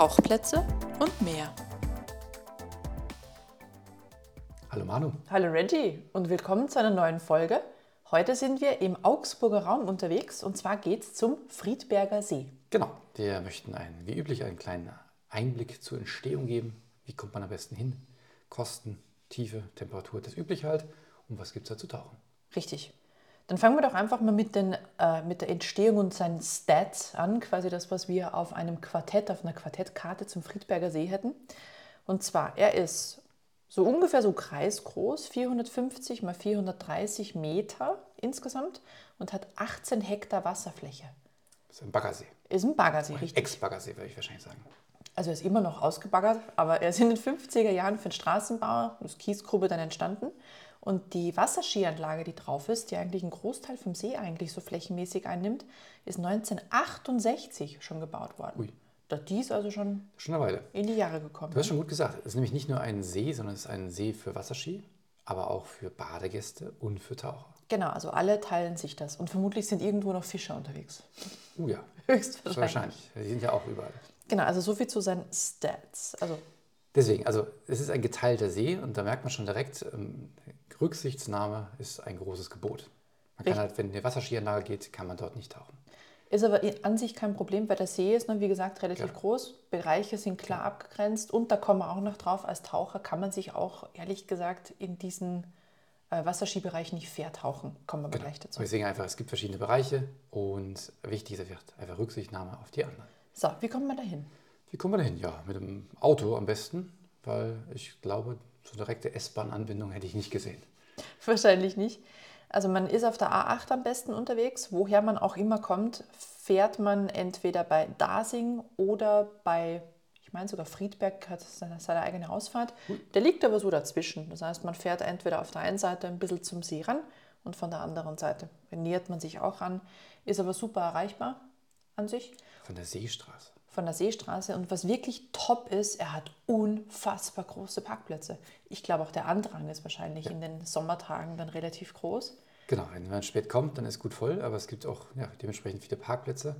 Tauchplätze und mehr. Hallo Manu. Hallo Reggie und willkommen zu einer neuen Folge. Heute sind wir im Augsburger Raum unterwegs und zwar geht es zum Friedberger See. Genau, wir möchten einen, wie üblich einen kleinen Einblick zur Entstehung geben. Wie kommt man am besten hin? Kosten, Tiefe, Temperatur, das übliche halt. Und was gibt es da zu tauchen? Richtig. Dann fangen wir doch einfach mal mit, den, äh, mit der Entstehung und seinen Stats an, quasi das, was wir auf einem Quartett, auf einer Quartettkarte zum Friedberger See hätten. Und zwar, er ist so ungefähr so kreisgroß, 450 mal 430 Meter insgesamt und hat 18 Hektar Wasserfläche. Das ist ein Baggersee. Ist ein Baggersee, richtig. Ex-Baggersee, würde ich wahrscheinlich sagen. Also er ist immer noch ausgebaggert, aber er ist in den 50er Jahren für den Straßenbau, das Kiesgrube dann entstanden. Und die Wasserskianlage, die drauf ist, die eigentlich einen Großteil vom See eigentlich so flächenmäßig einnimmt, ist 1968 schon gebaut worden. Ui. Da die ist also schon Schon eine Weile. in die Jahre gekommen. Du hast schon gut gesagt. Es ist nämlich nicht nur ein See, sondern es ist ein See für Wasserski, aber auch für Badegäste und für Taucher. Genau, also alle teilen sich das. Und vermutlich sind irgendwo noch Fischer unterwegs. Uh ja, Höchstwahrscheinlich. wahrscheinlich. Die sind ja auch überall. Genau, also so viel zu seinen Stats. Also Deswegen, also es ist ein geteilter See und da merkt man schon direkt, ähm, Rücksichtsnahme ist ein großes Gebot. Man kann Richtig. halt, wenn eine Wasserskianlage geht, kann man dort nicht tauchen. Ist aber an sich kein Problem, weil der See ist, ne, wie gesagt, relativ Ja. groß. Bereiche sind klar abgegrenzt und da kommen wir auch noch drauf, als Taucher kann man sich auch, ehrlich gesagt, in diesen äh, Wasserskibereich nicht vertauchen. Kommen wir aber gleich dazu. Deswegen einfach, es gibt verschiedene Bereiche und wichtig ist einfach, Rücksichtnahme auf die anderen. So, wie kommen wir da hin? Wie kommen wir da hin? Ja, mit dem Auto am besten, weil ich glaube, so direkte S-Bahn-Anbindung hätte ich nicht gesehen. Wahrscheinlich nicht. Also man ist auf der A8 am besten unterwegs. Woher man auch immer kommt, fährt man entweder bei Dasing oder bei, ich meine sogar Friedberg hat seine, seine eigene Ausfahrt. Der liegt aber so dazwischen. Das heißt, man fährt entweder auf der einen Seite ein bisschen zum See ran und von der anderen Seite nähert man sich auch an. Ist aber super erreichbar an sich Von der Seestraße. Von der Seestraße. Und was wirklich top ist, er hat unfassbar große Parkplätze. Ich glaube, auch der Andrang ist wahrscheinlich in den Sommertagen dann relativ groß. Genau, wenn man spät kommt, dann ist gut voll, aber es gibt auch ja, dementsprechend viele Parkplätze.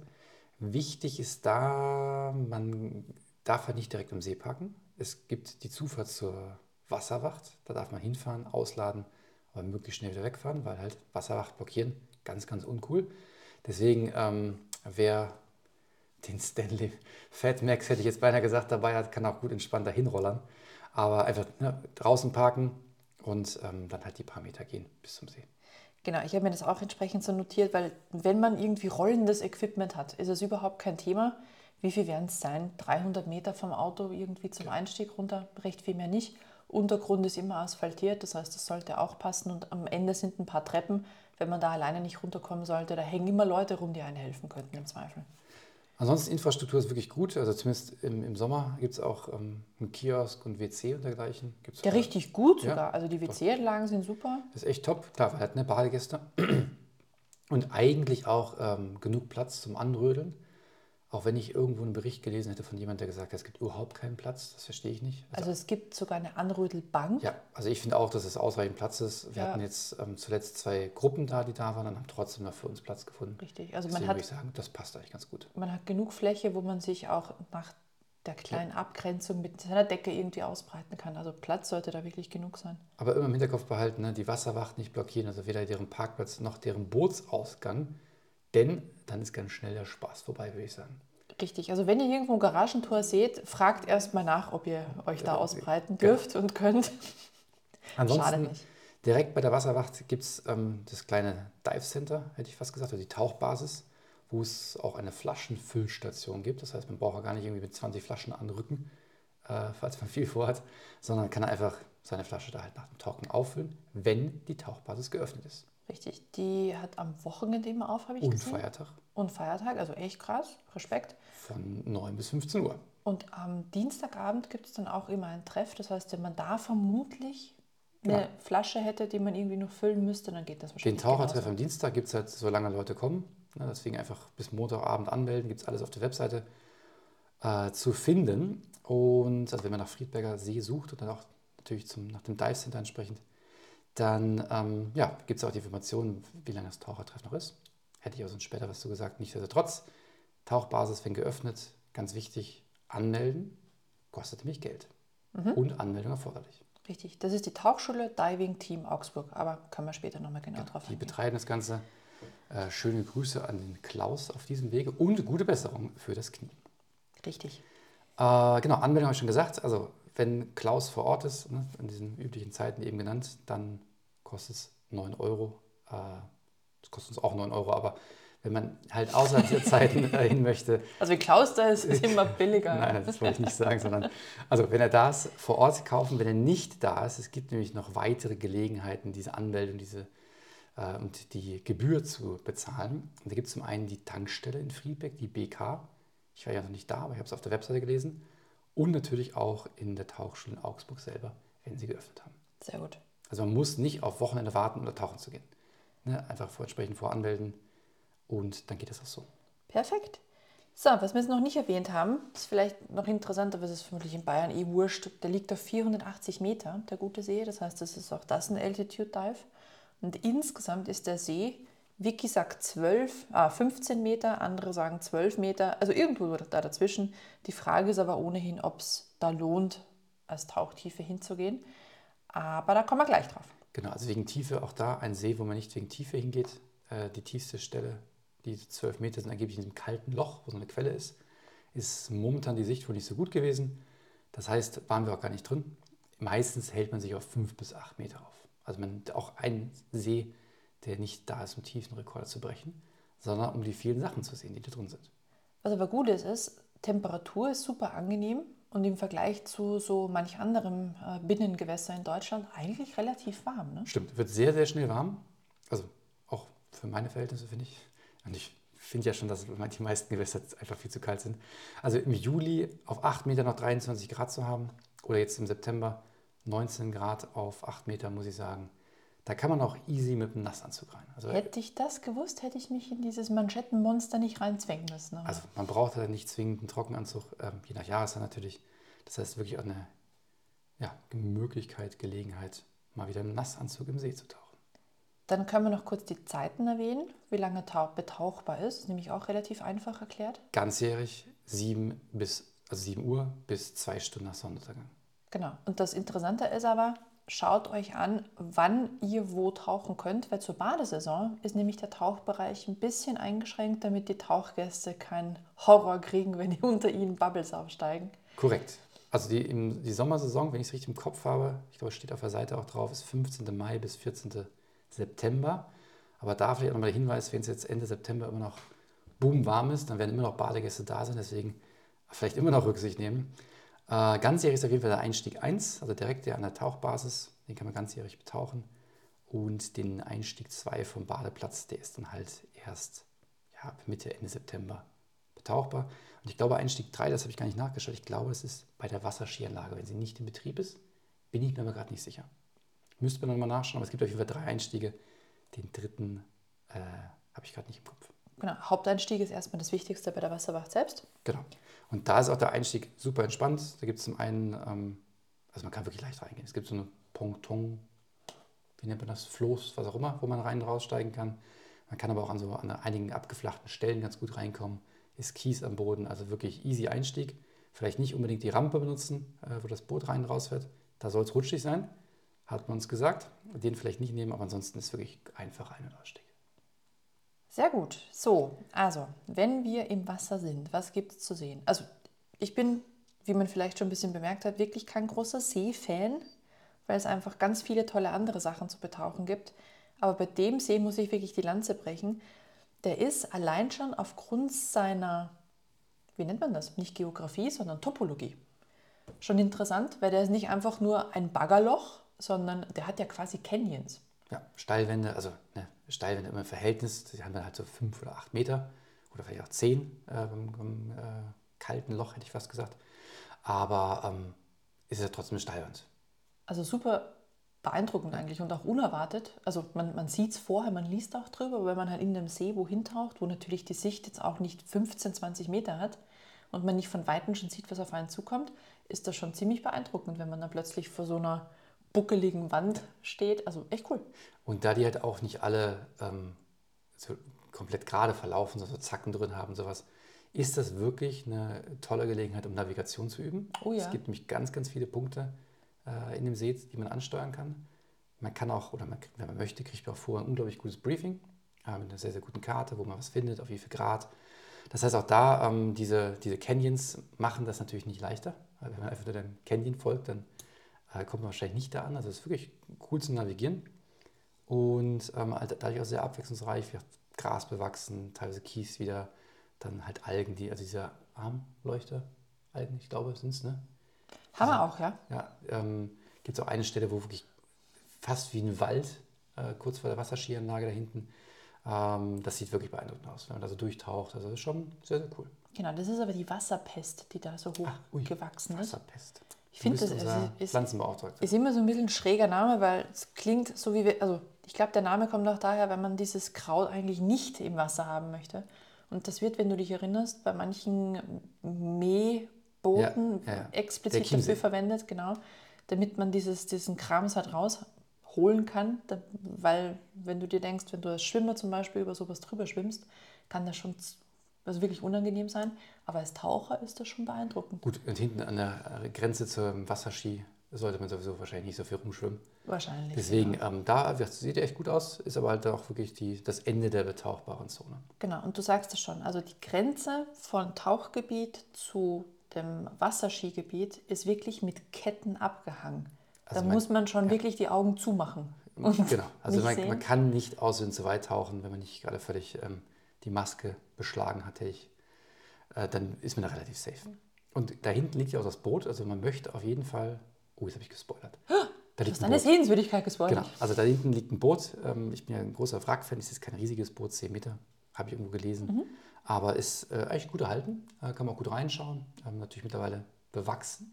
Wichtig ist da, man darf halt nicht direkt am See parken. Es gibt die Zufahrt zur Wasserwacht, da darf man hinfahren, ausladen, aber möglichst schnell wieder wegfahren, weil halt Wasserwacht blockieren, ganz, ganz uncool. Deswegen, ähm, wer den Stanley Fat Max, hätte ich jetzt beinahe gesagt, dabei hat, kann auch gut entspannt dahin rollern. Aber einfach ne, draußen parken und ähm, dann halt die paar Meter gehen bis zum See. Genau, ich habe mir das auch entsprechend so notiert, weil wenn man irgendwie rollendes Equipment hat, ist es überhaupt kein Thema. Wie viel werden es sein? 300 Meter vom Auto irgendwie zum Einstieg runter, recht viel mehr nicht. Untergrund ist immer asphaltiert, das heißt, das sollte auch passen. Und am Ende sind ein paar Treppen. Wenn man da alleine nicht runterkommen sollte, da hängen immer Leute rum, die einem helfen könnten im Zweifel. Ansonsten Infrastruktur ist wirklich gut. Also zumindest im, im Sommer gibt es auch ähm, einen Kiosk und WC und dergleichen. Gibt's Ja, richtig gut Ja, sogar. Also die WC-Anlagen sind super. Das ist echt top. Klar, weil halt eine Badegäste. Und eigentlich auch ähm, genug Platz zum Anrödeln. Auch wenn ich irgendwo einen Bericht gelesen hätte von jemandem, der gesagt hat, es gibt überhaupt keinen Platz. Das verstehe ich nicht. Also es gibt sogar eine Anrödelbank. Ja, also ich finde auch, dass es ausreichend Platz ist. Wir Ja. hatten jetzt ähm, zuletzt zwei Gruppen da, die da waren und haben trotzdem noch für uns Platz gefunden. Richtig. Also man Deswegen hat würde ich sagen, das passt eigentlich ganz gut. man hat genug Fläche, wo man sich auch nach der kleinen Abgrenzung mit seiner Decke irgendwie ausbreiten kann. Also Platz sollte da wirklich genug sein. Aber immer im Hinterkopf behalten, ne, die Wasserwacht nicht blockieren, also weder deren Parkplatz noch deren Bootsausgang, denn dann ist ganz schnell der Spaß vorbei, würde ich sagen. Richtig. Also wenn ihr irgendwo ein Garagentor seht, fragt erst mal nach, ob ihr euch da Ja, ausbreiten genau. dürft und könnt. Ansonsten, nicht. direkt bei der Wasserwacht gibt es ähm, das kleine Dive Center, hätte ich fast gesagt, oder die Tauchbasis, wo es auch eine Flaschenfüllstation gibt. Das heißt, man braucht ja gar nicht irgendwie mit 20 Flaschen anrücken, äh, falls man viel vorhat, sondern kann einfach seine Flasche da halt nach dem Tauchen auffüllen, wenn die Tauchbasis geöffnet ist. Richtig. Die hat am Wochenende immer auf, habe ich Und gesehen. Feiertag Und Feiertag. Also echt krass. Respekt. von 9 bis 15 Uhr. Und am Dienstagabend gibt es dann auch immer ein Treff. Das heißt, wenn man da vermutlich eine Ja. Flasche hätte, die man irgendwie noch füllen müsste, dann geht das Den wahrscheinlich Tauchertreff genauso. am Dienstag gibt es halt, solange Leute kommen. Ne, deswegen einfach bis Montagabend anmelden, gibt es alles auf der Webseite äh, zu finden. Und also wenn man nach Friedberger See sucht und dann auch natürlich zum, nach dem Dive Center entsprechend, dann ähm, ja, gibt es auch die Informationen, wie lange das Tauchertreff noch ist. Hätte ich auch sonst später was zu gesagt. Nichtsdestotrotz, Tauchbasis, wenn geöffnet, ganz wichtig, anmelden kostet nämlich Geld. Und Anmeldung erforderlich. Richtig, das ist die Tauchschule Diving Team Augsburg, aber können wir später nochmal genau drauf Die eingehen. betreiben das Ganze. Äh, schöne Grüße an den Klaus auf diesem Wege und gute Besserung für das Knie. Richtig. Äh, genau, Anmeldung habe ich schon gesagt. Also wenn Klaus vor Ort ist, ne, in diesen üblichen Zeiten eben genannt, dann kostet es 9 Euro. Äh, das kostet uns auch 9 Euro, aber wenn man halt außerhalb dieser Zeiten äh, hin möchte, Also wie Klaus da ist, ist immer billiger. Nein, das wollte ich nicht sagen, sondern also wenn er da ist, vor Ort kaufen, wenn er nicht da ist, es gibt nämlich noch weitere Gelegenheiten, diese Anmeldung diese, äh, und die Gebühr zu bezahlen. Und da gibt es zum einen die Tankstelle in Friedberg, die BK. Ich war ja noch nicht da, aber ich habe es auf der Webseite gelesen. Und natürlich auch in der Tauchschule in Augsburg selber, wenn sie geöffnet haben. Sehr gut. Also man muss nicht auf Wochenende warten, um da tauchen zu gehen. Ne? Einfach vor, entsprechend voranmelden und dann geht das auch so. Perfekt. So, was wir jetzt noch nicht erwähnt haben, ist vielleicht noch interessant, aber es ist vermutlich in Bayern eh wurscht. Der liegt auf 480 Meter, der gute See. Das heißt, das ist auch das ein Altitude Dive. Und insgesamt ist der See, Vicky sagt 12, ah, 15 Meter, andere sagen 12 Meter, also irgendwo da dazwischen. Die Frage ist aber ohnehin, ob es da lohnt, als Tauchtiefe hinzugehen. Aber da kommen wir gleich drauf. Genau, also wegen Tiefe auch da ein See, wo man nicht wegen Tiefe hingeht. Äh, die tiefste Stelle, die 12 Meter sind angeblich in diesem kalten Loch, wo so eine Quelle ist, ist momentan die Sicht wohl nicht so gut gewesen. Das heißt, waren wir auch gar nicht drin. Meistens hält man sich auf 5 bis 8 Meter auf. Also man auch ein See, der nicht da ist, um Tiefenrekorde zu brechen, sondern um die vielen Sachen zu sehen, die da drin sind. Was aber gut ist, ist, Temperatur ist super angenehm und im Vergleich zu so manch anderem äh, Binnengewässer in Deutschland eigentlich relativ warm. Ne? Stimmt, wird sehr, sehr schnell warm. Also auch für meine Verhältnisse finde ich. Und ich finde ja schon, dass die meisten Gewässer einfach viel zu kalt sind. Also im Juli auf 8 Meter noch 23 Grad zu haben oder jetzt im September 19 Grad auf 8 Meter, muss ich sagen, da kann man auch easy mit einem Nassanzug rein. Also, Hätte ich das gewusst, hätte ich mich in dieses Manschettenmonster nicht reinzwängen müssen. Aber also man braucht halt nicht zwingend einen Trockenanzug, ähm, je nach Jahreszeit natürlich. Das heißt wirklich auch eine ja, Möglichkeit, Gelegenheit, mal wieder im Nassanzug im See zu tauchen. Dann können wir noch kurz die Zeiten erwähnen, wie lange tau- betauchbar ist. Das ist nämlich auch relativ einfach erklärt. Ganzjährig 7 bis also 7 Uhr bis 2 Stunden nach Sonnenuntergang. Genau. Und das Interessante ist aber, schaut euch an, wann ihr wo tauchen könnt, weil zur Badesaison ist nämlich der Tauchbereich ein bisschen eingeschränkt, damit die Tauchgäste keinen Horror kriegen, wenn die unter ihnen Bubbles aufsteigen. Korrekt. Also die, im, die Sommersaison, wenn ich es richtig im Kopf habe, ich glaube, es steht auf der Seite auch drauf, ist 15. Mai bis 14. September. Aber da vielleicht auch nochmal der Hinweis, wenn es jetzt Ende September immer noch boom warm ist, dann werden immer noch Badegäste da sein, deswegen vielleicht immer noch Rücksicht nehmen. Äh, ganzjährig ist auf jeden Fall der Einstieg 1, also direkt der an der Tauchbasis, den kann man ganzjährig betauchen. Und den Einstieg 2 vom Badeplatz, der ist dann halt erst ja, ab Mitte, Ende September betauchbar. Und ich glaube, Einstieg 3, das habe ich gar nicht nachgeschaut, ich glaube, es ist bei der Wasserskianlage, wenn sie nicht in Betrieb ist, bin ich mir aber gerade nicht sicher. Müsste man nochmal nachschauen, aber es gibt auf jeden Fall drei Einstiege. Den dritten äh, habe ich gerade nicht im Kopf. Genau, Haupteinstieg ist erstmal das Wichtigste bei der Wasserwacht selbst. Genau. Und da ist auch der Einstieg super entspannt. Da gibt es zum einen, ähm, also man kann wirklich leicht reingehen. Es gibt so eine Ponton, wie nennt man das, Floß, was auch immer, wo man rein und raussteigen kann. Man kann aber auch an so an einigen abgeflachten Stellen ganz gut reinkommen. Ist Kies am Boden, also wirklich easy Einstieg. Vielleicht nicht unbedingt die Rampe benutzen, äh, wo das Boot rein und raus fährt. Da soll es rutschig sein, hat man uns gesagt. Den vielleicht nicht nehmen, aber ansonsten ist wirklich einfach Ein- und Ausstieg. Sehr gut. So, also, wenn wir im Wasser sind, was gibt es zu sehen? Also, ich bin, wie man vielleicht schon ein bisschen bemerkt hat, wirklich kein großer See-Fan, weil es einfach ganz viele tolle andere Sachen zu betauchen gibt. Aber bei dem See muss ich wirklich die Lanze brechen. Der ist allein schon aufgrund seiner, wie nennt man das? Nicht Geografie, sondern Topologie. Schon interessant, weil der ist nicht einfach nur ein Baggerloch, sondern der hat ja quasi Canyons. Ja, Steilwände, also ne, Steilwände immer im Verhältnis, die haben dann halt so fünf oder acht Meter oder vielleicht auch zehn äh, beim, beim äh, kalten Loch, hätte ich fast gesagt. Aber ähm, ist ja trotzdem eine Steilwand. Also super beeindruckend eigentlich und auch unerwartet. Also man, man sieht es vorher, man liest auch drüber, aber wenn man halt in dem See wohin taucht, wo natürlich die Sicht jetzt auch nicht 15, 20 Meter hat und man nicht von Weitem schon sieht, was auf einen zukommt, ist das schon ziemlich beeindruckend, wenn man dann plötzlich vor so einer buckeligen Wand steht. Also echt cool. Und da die halt auch nicht alle ähm, so komplett gerade verlaufen, so, so Zacken drin haben, sowas, ist das wirklich eine tolle Gelegenheit, um Navigation zu üben. Oh ja. Es gibt nämlich ganz, ganz viele Punkte äh, in dem See, die man ansteuern kann. Man kann auch, oder man, wenn man möchte, kriegt man auch vorher ein unglaublich gutes Briefing äh, mit einer sehr, sehr guten Karte, wo man was findet, auf wie viel Grad. Das heißt, auch da, ähm, diese, diese Canyons machen das natürlich nicht leichter. Wenn man einfach nur dem Canyon folgt, dann äh, kommt man wahrscheinlich nicht da an. Also es ist wirklich cool zu navigieren. Und ähm, halt dadurch auch sehr abwechslungsreich, wird Gras bewachsen, teilweise Kies wieder, dann halt Algen, die, also diese Armleuchter, Algen, ich glaube, sind es, ne? Haben wir auch, ja. Ja, ähm, gibt es auch eine Stelle, wo wirklich fast wie ein Wald, äh, kurz vor der Wasserskianlage da hinten, ähm, das sieht wirklich beeindruckend aus, wenn man da so durchtaucht. Also das ist schon sehr, sehr cool. Genau, das ist aber die Wasserpest, die da so hoch Ach, ui, gewachsen ist. Wasserpest. Ich finde, das ist, Pflanzenbeauftragter. ist immer so ein bisschen ein schräger Name, weil es klingt so wie wir, also ich glaube, der Name kommt auch daher, wenn man dieses Kraut eigentlich nicht im Wasser haben möchte. Und das wird, wenn du dich erinnerst, bei manchen Mähbooten Ja, ja, ja. Explizit dafür verwendet, genau, damit man dieses, diesen Krams halt rausholen kann. Da, weil, wenn du dir denkst, wenn du als Schwimmer zum Beispiel über sowas drüber schwimmst, kann das schon also wirklich unangenehm sein. Aber als Taucher ist das schon beeindruckend. Gut, und hinten an der Grenze zum Wasserski sollte man sowieso wahrscheinlich nicht so viel rumschwimmen. Wahrscheinlich. Deswegen, ähm, da das sieht echt gut aus, ist aber halt auch wirklich die, das Ende der betauchbaren Zone. Genau, und du sagst es schon, also die Grenze von Tauchgebiet zu dem Wasserskigebiet ist wirklich mit Ketten abgehangen. Also da man- muss man schon wirklich die Augen zumachen. Genau, also man, man kann nicht aussehen zu weit tauchen, wenn man nicht gerade völlig ähm, die Maske beschlagen hat, hätte ich, äh, dann ist man da relativ safe. Und da hinten liegt ja auch das Boot, also man möchte auf jeden Fall, oh, jetzt habe ich gespoilert. Da Du hast ein eine Boot. Sehenswürdigkeit gespoilt. Genau, also da hinten liegt ein Boot. Ähm, ich bin ja ein großer Wrack-Fan, es ist kein riesiges Boot, 10 Meter, habe ich irgendwo gelesen. Mhm. Aber ist äh, eigentlich gut erhalten, äh, kann man auch gut reinschauen. Ähm, natürlich mittlerweile bewachsen.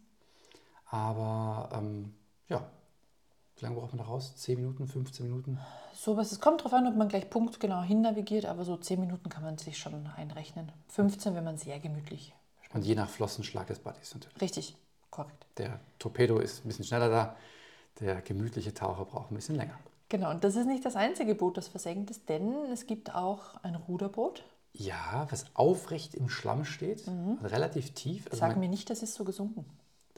Aber ähm, ja, wie lange braucht man da raus? 10 Minuten, 15 Minuten? Sowas, es kommt darauf an, ob man gleich punktgenau hin navigiert, aber so 10 Minuten kann man sich schon einrechnen. 15, wenn man sehr gemütlich. Und je nach Flossenschlag des Buddies natürlich. Richtig, korrekt. Der Torpedo ist ein bisschen schneller da, der gemütliche Taucher braucht ein bisschen länger. Genau, und das ist nicht das einzige Boot, das versenkt ist, denn es gibt auch ein Ruderboot. Ja, was aufrecht im Schlamm steht, also relativ tief. Also Sag mir nicht, das ist so gesunken.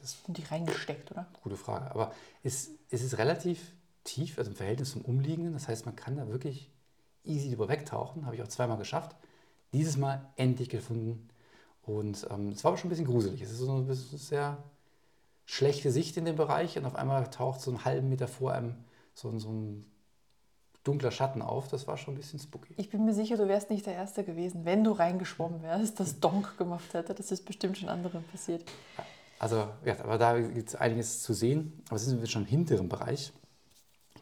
Das- Und die reingesteckt, oder? Gute Frage. Aber es, es ist relativ tief, also im Verhältnis zum Umliegenden. Das heißt, man kann da wirklich easy drüber wegtauchen. Habe ich auch zweimal geschafft. Dieses Mal endlich gefunden. Und ähm, es war aber schon ein bisschen gruselig. Es ist so eine sehr schlechte Sicht in dem Bereich. Und auf einmal taucht so einen halben Meter vor einem so, so ein dunkler Schatten auf. Das war schon ein bisschen spooky. Ich bin mir sicher, du wärst nicht der Erste gewesen, wenn du reingeschwommen wärst, das Donk gemacht hätte. Das ist bestimmt schon anderen passiert. Also, ja, aber da gibt es einiges zu sehen. Aber sind wir schon im hinteren Bereich.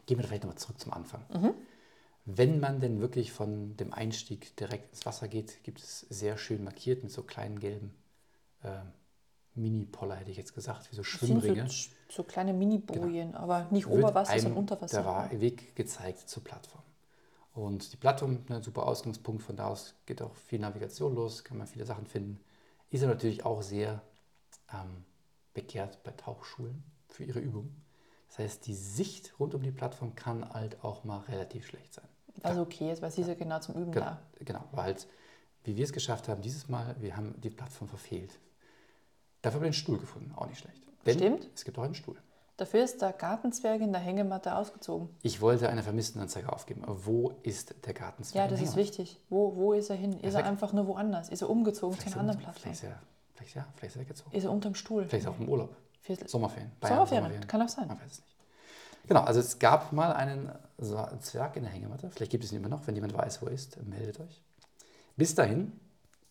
Gehen wir vielleicht nochmal zurück zum Anfang. Wenn man denn wirklich von dem Einstieg direkt ins Wasser geht, gibt es sehr schön markiert mit so kleinen gelben äh, Mini-Poller, hätte ich jetzt gesagt, wie so Das sind Schwimmringe. so, so kleine Mini-Bojen, aber nicht Wird Oberwasser, einem sondern Unterwasser. Der Wa- Weg gezeigt zur Plattform. Und die Plattform, ein super Ausgangspunkt, von da aus geht auch viel Navigation los, kann man viele Sachen finden. Ist aber natürlich auch sehr ähm, begehrt bei Tauchschulen für ihre Übung. Das heißt, die Sicht rund um die Plattform kann halt auch mal relativ schlecht sein. Also okay, ist, weil sie ja genau zum Üben Genau, da. genau, weil halt, wie wir es geschafft haben, dieses Mal, wir haben die Plattform verfehlt. Dafür haben wir den Stuhl gefunden, auch nicht schlecht. Denn Stimmt. es gibt auch einen Stuhl. Dafür ist der Gartenzwerg in der Hängematte ausgezogen. Ich wollte eine Vermisstenanzeige aufgeben. Wo ist der Gartenzwerg? Ja, das ist wichtig. Wo, wo ist er hin? Ist er weg. einfach nur woanders? Ist er umgezogen zu einer anderen er- Plattform? Vielleicht ist er, vielleicht, ja, vielleicht ist er weggezogen. Ist er unterm Stuhl? Vielleicht ist er auch im Urlaub. Viertel- Sommerferien. Sommerferien, kann auch sein. Man weiß es nicht. Genau, also es gab mal einen Zwerg in der Hängematte. Vielleicht gibt es ihn immer noch. Wenn jemand weiß, wo er ist, meldet euch. Bis dahin,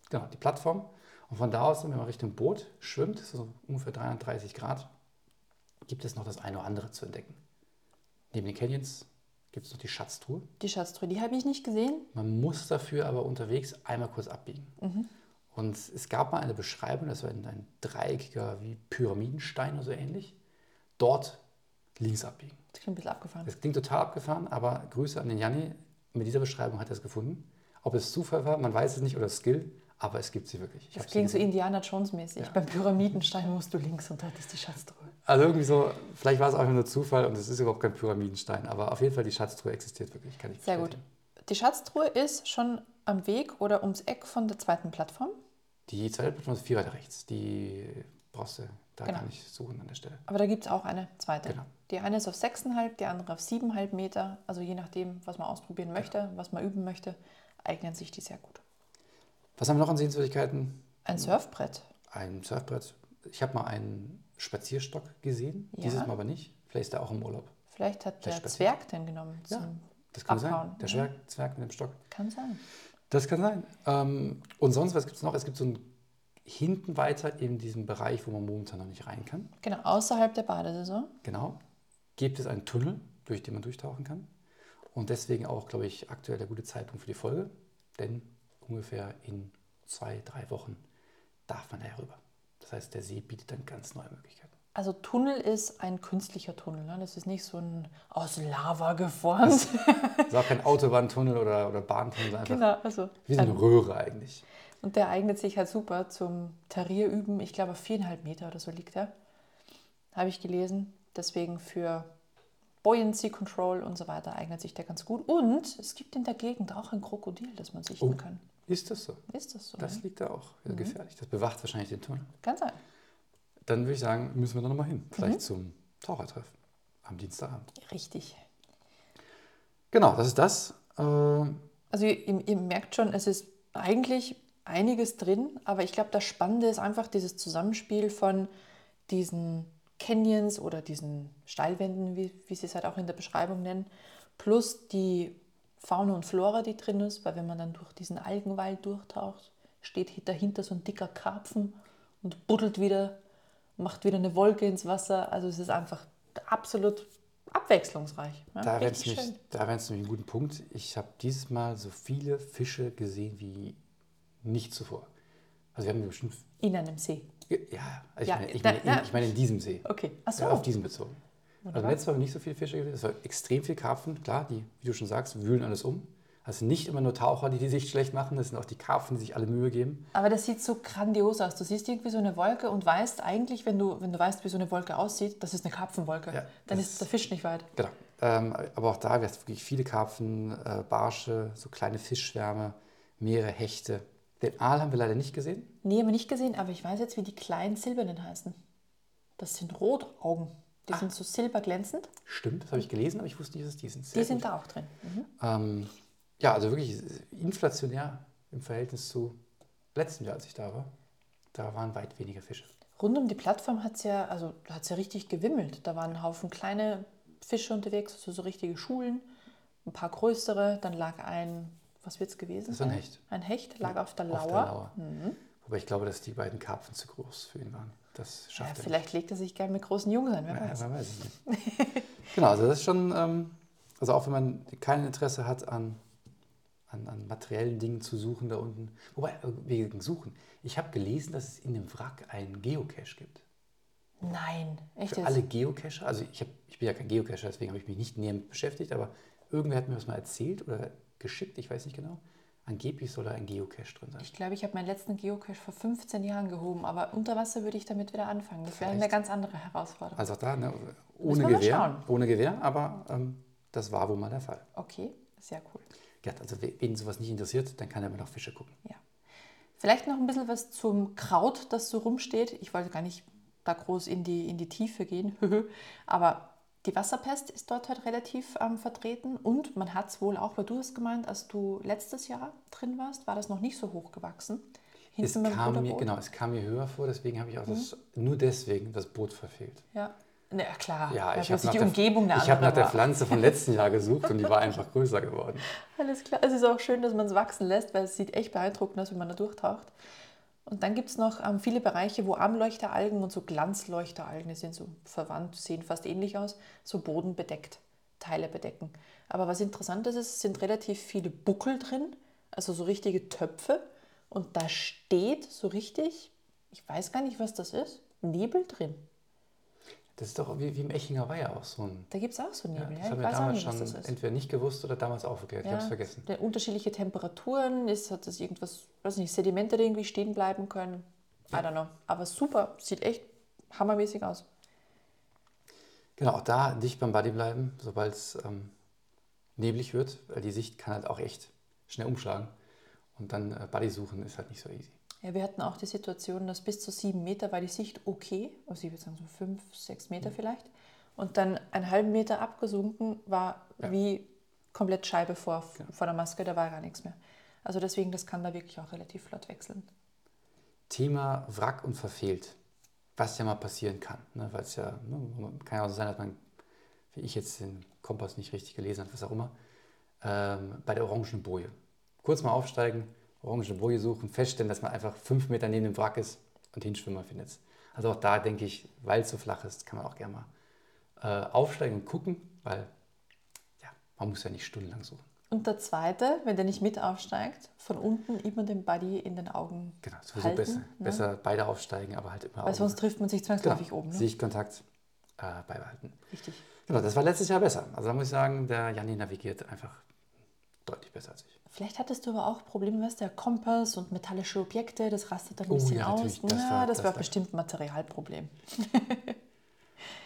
genau, die Plattform. Und von da aus, wenn man Richtung Boot schwimmt, so ungefähr 330 Grad, gibt es noch das eine oder andere zu entdecken. Neben den Canyons gibt es noch die Schatztruhe. Die Schatztruhe, die habe ich nicht gesehen. Man muss dafür aber unterwegs einmal kurz abbiegen. Und es gab mal eine Beschreibung, das war ein, dreieckiger wie Pyramidenstein oder so ähnlich. Dort links abbiegen. Das klingt ein bisschen abgefahren. Das klingt total abgefahren, aber Grüße an den Janni. Mit dieser Beschreibung hat er es gefunden. Ob es Zufall war, man weiß es nicht, oder Skill, aber es gibt sie wirklich. Ich Das klingt so. Indiana Jones-mäßig. Ja. Beim Pyramidenstein musst du links und dort ist die Schatztruhe. Also irgendwie so, vielleicht war es einfach nur Zufall und es ist überhaupt kein Pyramidenstein, aber auf jeden Fall die Schatztruhe existiert wirklich, kann ich Sehr gut. Die Schatztruhe ist schon am Weg oder ums Eck von der zweiten Plattform. Die zweite Plattform ist viel weiter rechts. Die brauchst du, da Genau. kann ich suchen an der Stelle. Aber da gibt es auch eine zweite. Genau. Die eine ist auf 6,5, die andere auf 7,5 Meter. Also je nachdem, was man ausprobieren möchte, was man üben möchte, eignen sich die sehr gut. Was haben wir noch an Sehenswürdigkeiten? Ein Surfbrett. Ein Surfbrett. Ich habe mal einen Spazierstock gesehen, Ja. dieses Mal aber nicht. Vielleicht ist er auch im Urlaub. Vielleicht hat der Vielleicht spaziert. Zwerg den genommen. Ja, Das kann Abhauen, sein. Der. Zwerg, Zwerg mit dem Stock. Kann sein. Das kann sein. Ähm, und sonst, was gibt es noch? Es gibt so ein hinten weiter in diesem Bereich, wo man momentan noch nicht rein kann. Genau, außerhalb der Badesaison. Genau. Gibt es einen Tunnel, durch den man durchtauchen kann. Und deswegen auch, glaube ich, aktuell der gute Zeitpunkt für die Folge. Denn ungefähr in zwei, drei Wochen darf man da herüber. Das heißt, der See bietet dann ganz neue Möglichkeiten. Also Tunnel ist ein künstlicher Tunnel. Ne? Das ist nicht so ein aus Lava geformt. Es ist auch kein Autobahntunnel oder, oder Bahntunnel, sondern einfach genau, also. wie so eine Röhre eigentlich. Und der eignet sich halt super zum Tarierüben. Ich glaube, auf viereinhalb Meter oder so liegt er. Habe ich gelesen. Deswegen für Buoyancy Control und so weiter eignet sich der ganz gut. Und es gibt in der Gegend auch ein Krokodil, das man sichten Oh. kann. Ist das so? Ist das so? Das ne? liegt da auch. Ja, gefährlich. Das bewacht wahrscheinlich den Tunnel. Kann sein. Dann würde ich sagen, müssen wir da nochmal hin. Vielleicht Mhm. zum Tauchertreffen am Dienstagabend. Richtig. Genau, das ist das. Äh, Also ihr, ihr merkt schon, es ist eigentlich einiges drin, aber ich glaube, das Spannende ist einfach dieses Zusammenspiel von diesen Canyons oder diesen Steilwänden, wie, wie sie es halt auch in der Beschreibung nennen, plus die Fauna und Flora, die drin ist, weil wenn man dann durch diesen Algenwald durchtaucht, steht dahinter so ein dicker Karpfen und buddelt wieder, macht wieder eine Wolke ins Wasser. Also es ist einfach absolut abwechslungsreich. Ja, da richtig es schön. da wär's nämlich ein guter Punkt. Ich habe dieses Mal so viele Fische gesehen wie nicht zuvor. Also wir haben bestimmt, In einem See. ja, also ich, Ja, meine, ich, meine, in, ich meine in diesem See. Okay. Ach so. Ja, auf diesen bezogen. Also Wunderbar. letztes Mal haben wir nicht so viele Fische gesehen. Es war extrem viel Karpfen. Klar, die, wie du schon sagst, wühlen alles um. Also nicht immer nur Taucher, die die Sicht schlecht machen. Das sind auch die Karpfen, die sich alle Mühe geben. Aber das sieht so grandios aus. Du siehst irgendwie so eine Wolke und weißt eigentlich, wenn du, wenn du weißt, wie so eine Wolke aussieht, das ist eine Karpfenwolke. Ja, Dann ist der Fisch nicht weit. Genau. Ähm, aber auch da wäre es wirklich viele Karpfen, äh, Barsche, so kleine Fischschwärme, mehrere Hechte. Den Aal haben wir leider nicht gesehen. Nee, haben wir nicht gesehen, aber ich weiß jetzt, wie die kleinen silbernen heißen. Das sind Rotaugen. Die Ah. sind so silberglänzend. Stimmt, das habe ich gelesen, aber ich wusste nicht, dass die sind. Die Sehr sind gut. da auch drin. Mhm. Ähm, ja, also wirklich inflationär im Verhältnis zu letztem Jahr, als ich da war. Da waren weit weniger Fische. Rund um die Plattform hat es ja, also, hat's ja richtig gewimmelt. Da waren ein Haufen kleine Fische unterwegs, also so richtige Schulen, ein paar größere. Dann lag ein, was wird es gewesen Das ist ein? Hecht. Ein Hecht lag auf der Lauer. Auf der Lauer. Wobei ich glaube, dass die beiden Karpfen zu groß für ihn waren. Das Ja, schafft er vielleicht legt er sich gern mit großen Jungen an, wer nicht. weiß. Ja, man weiß es nicht. genau, also das ist schon, ähm, also auch wenn man kein Interesse hat an, an, an materiellen Dingen zu suchen da unten. Wobei, äh, wegen Suchen. Ich habe gelesen, dass es in dem Wrack einen Geocache gibt. Nein, echt Für jetzt? alle Geocacher, also ich, hab, ich bin ja kein Geocacher, deswegen habe ich mich nicht näher mit beschäftigt, aber irgendwer hat mir das mal erzählt oder geschickt, ich weiß nicht genau. Angeblich soll da ein Geocache drin sein. Ich glaube, ich habe meinen letzten Geocache vor 15 Jahren gehoben, aber unter Wasser würde ich damit wieder anfangen. Das wäre eine ganz andere Herausforderung. Also auch da, ne, ohne Gewehr, ohne Gewehr, aber ähm, das war wohl mal der Fall. Okay, sehr cool. Ja, also we- wen sowas nicht interessiert, dann kann er immer noch Fische gucken. Ja. Vielleicht noch ein bisschen was zum Kraut, das so rumsteht. Ich wollte gar nicht da groß in die, in die Tiefe gehen, aber die Wasserpest ist dort halt relativ ähm, vertreten und man hat es wohl auch, weil du hast gemeint, als du letztes Jahr drin warst, war das noch nicht so hoch gewachsen. Es kam, mir, genau, es kam mir höher vor, deswegen habe ich auch das, Mhm. nur deswegen das Boot verfehlt. Ja, Na ja klar, Ja, ich habe nach, die der- Umgebung ich hab nach der. Pflanze vom letzten Jahr gesucht und die war einfach größer geworden. Alles klar. Es ist auch schön, dass man es wachsen lässt, weil es sieht echt beeindruckend aus, wenn man da durchtaucht. Und dann gibt es noch ähm, viele Bereiche, wo Armleuchteralgen und so Glanzleuchteralgen, die sind so verwandt, sehen fast ähnlich aus, so bodenbedeckt, Teile bedecken. Aber was interessant ist, ist, es sind relativ viele Buckel drin, also so richtige Töpfe. Und da steht so richtig, ich weiß gar nicht, was das ist, Nebel drin. Das ist doch wie, wie im Echinger Weiher auch so ein. Da gibt es auch so Ja, Nebel. das Ja, haben wir damals nicht, schon entweder nicht gewusst oder damals aufgeklärt. Ich habe es vergessen. Unterschiedliche Temperaturen, ist, hat das irgendwas, weiß nicht, Sedimente, die irgendwie stehen bleiben können. I don't know. Aber super, sieht echt hammermäßig aus. Genau, auch da dicht beim Buddy bleiben, sobald es ähm, neblig wird, weil die Sicht kann halt auch echt schnell umschlagen. Und dann äh, Buddy suchen ist halt nicht so easy. Ja, wir hatten auch die Situation, dass bis zu sieben Meter war die Sicht okay, also ich würde sagen so fünf, sechs Meter vielleicht. Und dann einen halben Meter abgesunken war Ja. wie komplett Scheibe vor, vor der Maske, da war gar nichts mehr. Also deswegen, das kann da wirklich auch relativ flott wechseln. Thema Wrack und verfehlt. Was ja mal passieren kann. Ne? Weil es ja, ne, kann ja auch so sein, dass man, wie ich jetzt den Kompass nicht richtig gelesen habe, was auch immer, ähm, bei der orangenen Boje. Kurz mal aufsteigen, orange Boje suchen, feststellen, dass man einfach fünf Meter neben dem Wrack ist und hinschwimmen findet. Also auch da denke ich, weil es so flach ist, kann man auch gerne mal äh, aufsteigen und gucken, weil ja, man muss ja nicht stundenlang suchen. Und der zweite, wenn der nicht mit aufsteigt, von unten immer den Buddy in den Augen Genau, sowieso halten. besser, ne? besser beide aufsteigen, aber halt immer Weil Augen- sonst trifft man sich genau, zwangsläufig oben. Ne? Sichtkontakt äh, beibehalten. Richtig. Genau, das war letztes Jahr besser. Also da muss ich sagen, der Janni navigiert einfach deutlich besser als ich. Vielleicht hattest du aber auch Probleme, weißt du, der Kompass und metallische Objekte, das rastet dann ein Oh bisschen ja, aus. das ja, war- das, das war war- bestimmt ein Materialproblem.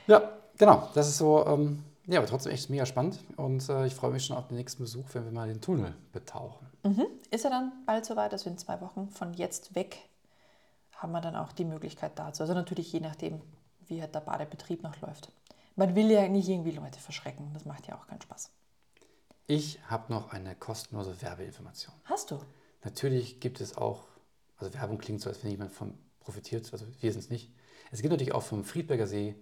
Ja, genau. Das ist so, ähm, ja, aber trotzdem echt mega spannend. Und äh, ich freue mich schon auf den nächsten Besuch, wenn wir mal den Tunnel betauchen. Mhm. Ist er dann bald soweit, also in zwei Wochen von jetzt weg, haben wir dann auch die Möglichkeit dazu. Also natürlich je nachdem, wie halt der Badebetrieb noch läuft. Man will ja nicht irgendwie Leute verschrecken, das macht ja auch keinen Spaß. Ich habe noch eine kostenlose Werbeinformation. Hast du? Natürlich gibt es auch, also Werbung klingt so, als wenn jemand von profitiert, also wir sind es nicht. Es gibt natürlich auch vom Friedberger See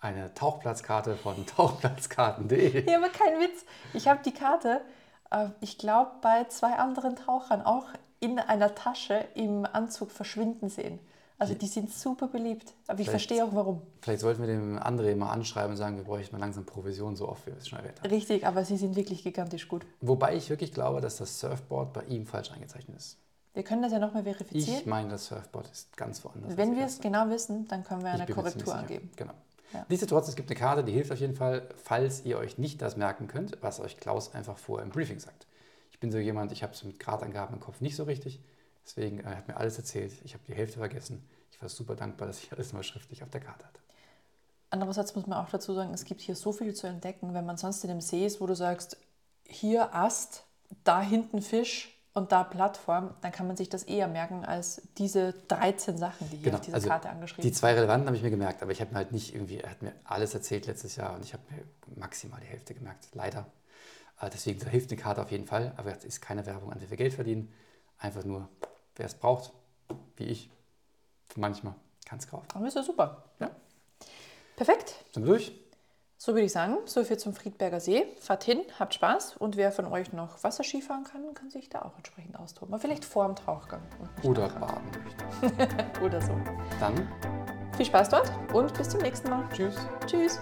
eine Tauchplatzkarte von tauchplatzkarten.de. Ja, aber kein Witz. Ich habe die Karte, äh, ich glaube, bei zwei anderen Tauchern auch in einer Tasche im Anzug verschwinden sehen. Also die sind super beliebt. Aber ich verstehe auch warum. Vielleicht sollten wir dem André mal anschreiben und sagen, wir bräuchten mal langsam Provision, so oft wie wir es schon erwähnt haben. Richtig, aber sie sind wirklich gigantisch gut. Wobei ich wirklich glaube, dass das Surfboard bei ihm falsch eingezeichnet ist. Wir können das ja nochmal verifizieren. Ich meine, das Surfboard ist ganz woanders. Wenn wir es genau wissen, dann können wir eine Korrektur angeben. Genau. Ja. Nichtsdestotrotz, es gibt eine Karte, die hilft auf jeden Fall, falls ihr euch nicht das merken könnt, was euch Klaus einfach vorher im Briefing sagt. Ich bin so jemand, ich habe es mit Gradangaben im Kopf nicht so richtig. Deswegen er hat mir alles erzählt. Ich habe die Hälfte vergessen. Ich war super dankbar, dass ich alles mal schriftlich auf der Karte hatte. Andererseits muss man auch dazu sagen, es gibt hier so viel zu entdecken, wenn man sonst in einem See ist, wo du sagst, hier Ast, da hinten Fisch und da Plattform, dann kann man sich das eher merken als diese 13 Sachen, die hier auf dieser also Karte angeschrieben Die sind. zwei relevanten habe ich mir gemerkt, aber ich habe mir halt nicht irgendwie, er hat mir alles erzählt letztes Jahr und ich habe mir maximal die Hälfte gemerkt, leider. Äh, Deswegen hilft eine Karte auf jeden Fall, aber es ist keine Werbung, an der wir Geld verdienen. Einfach nur, wer es braucht, wie ich, manchmal kann es kaufen. Aber ist ja super. Ja. Perfekt. Sind wir durch? So würde ich sagen, so viel zum Friedberger See. Fahrt hin, habt Spaß und wer von euch noch Wasserski fahren kann, kann sich da auch entsprechend austoben. Aber vielleicht vor dem Tauchgang. Oder baden. Oder so. Dann Viel Spaß dort und bis zum nächsten Mal. tschüss. Tschüss.